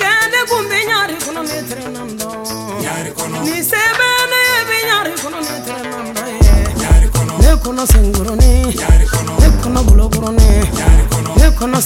kende kumbi nyari kuno mi tere namdo ni sebene yebi nyari kuno mi tere namdo ye ne kono senguruni ne kono buloguruni ne kono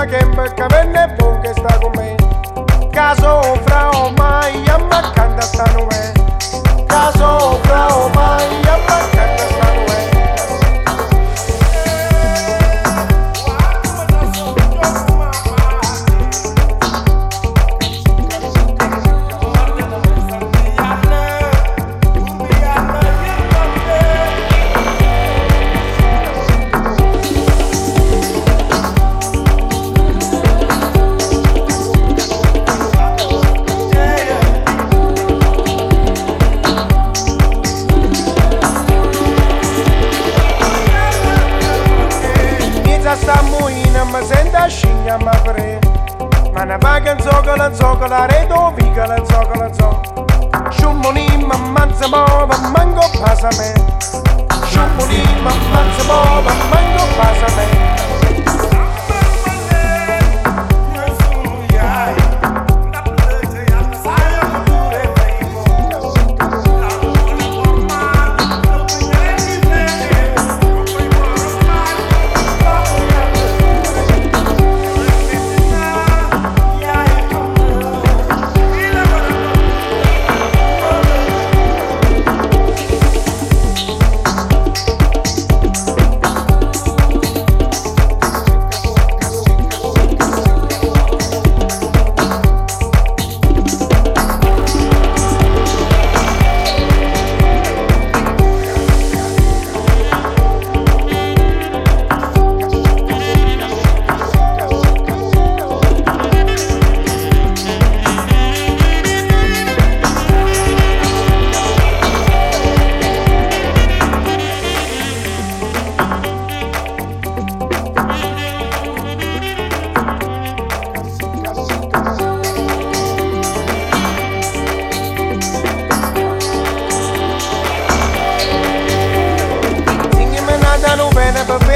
prima che mi cavenne buon che sta con me. Caso fra ormai a mancanda sta nuè Caso fra ormai a mancanda sta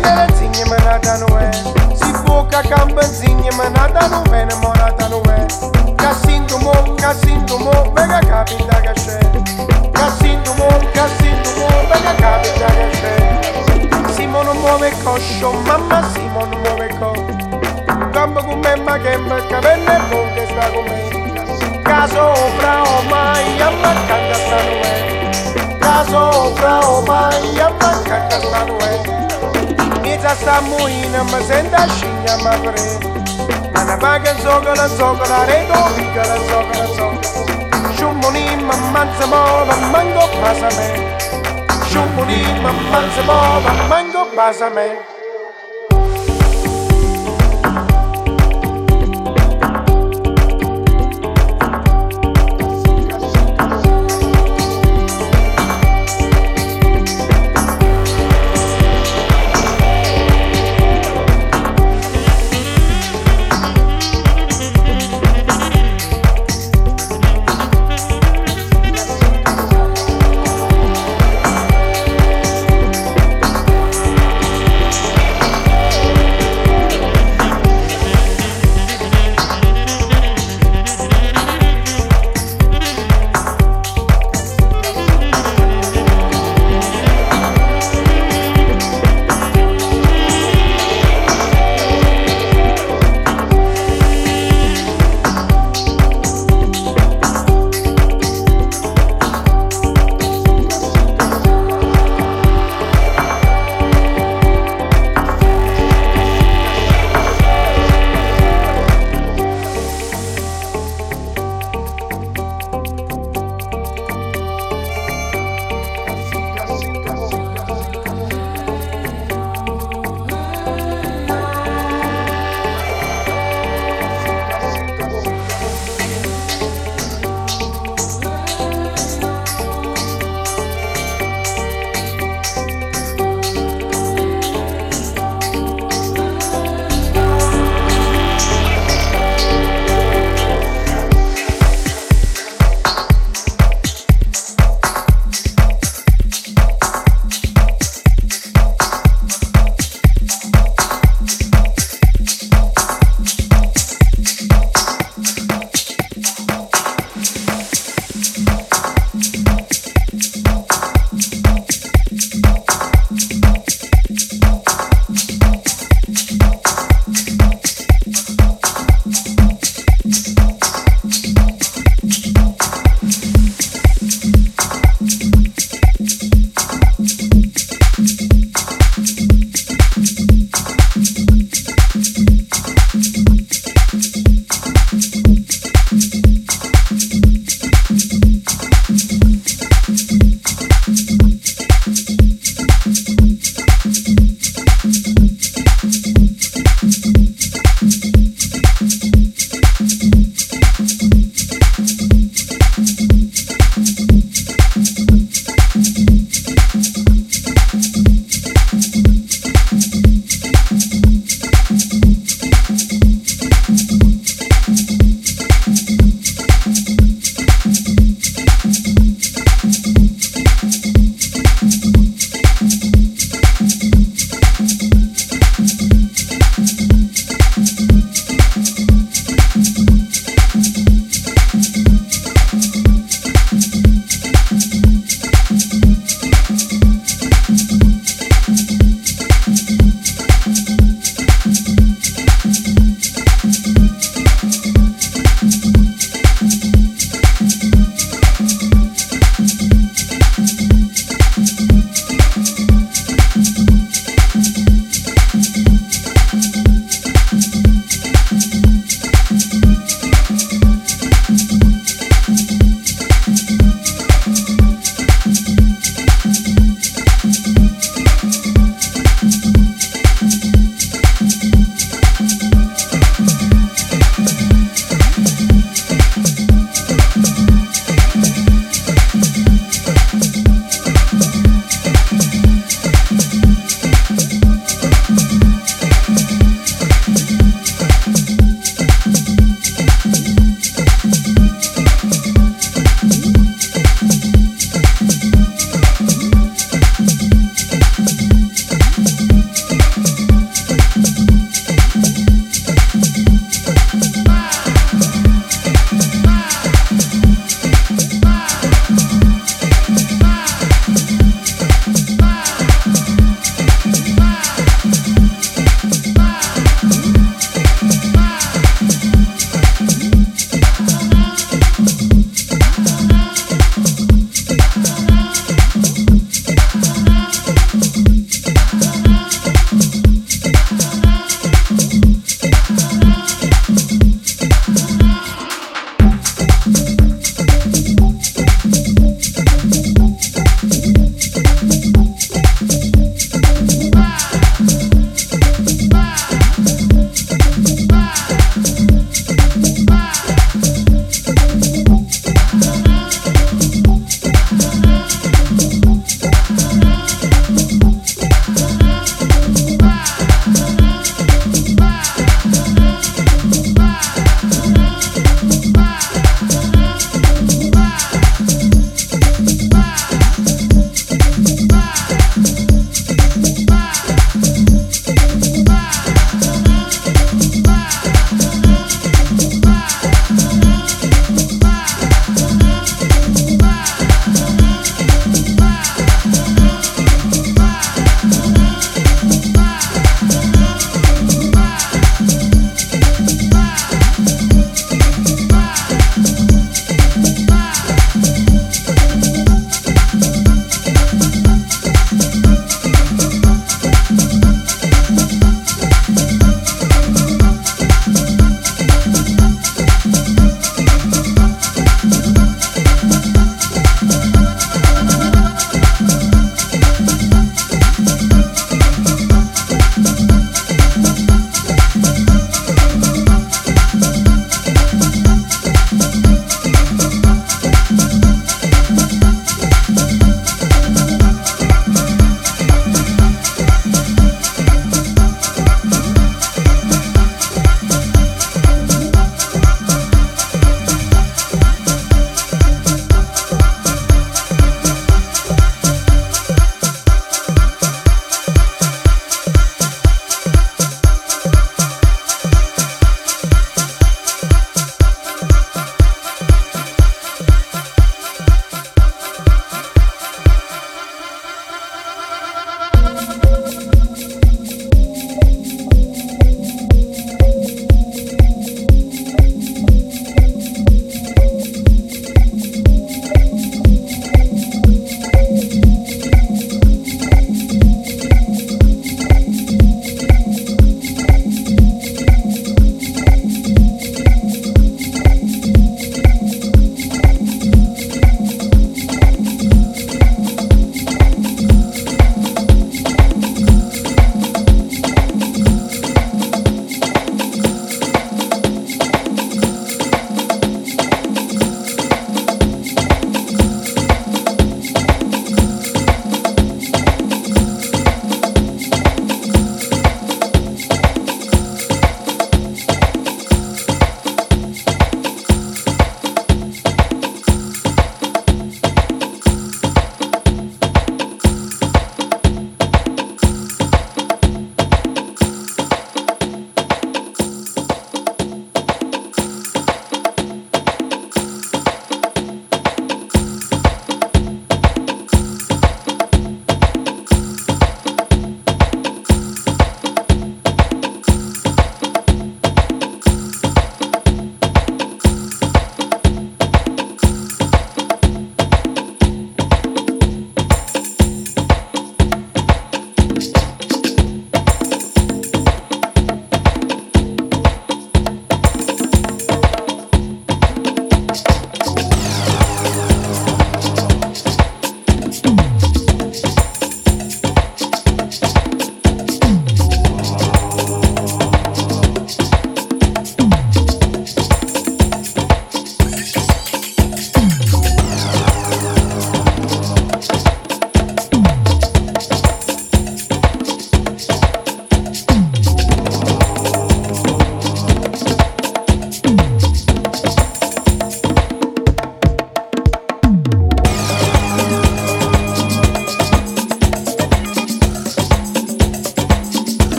Venere zingne manata nu è Si buca campa zingne manata nu vene morata nu è Cassinto mo, cassinto mo, mega capita che c'è Cassinto mo, cassinto mo, capita che c'è Simo non muove coscio, mamma Simo non muove coscio Campo con me ma che me capenne e non che sta con me Caso fra o mai, amma canta sta nu è Caso fra o mai, amma canta sta Ita samuina mazenda shinya magre Anabaga zogola zogola redo bigola zogola zogola. Shumoni mamanza mola mango pasame Shumoni mamanza mola mango pasame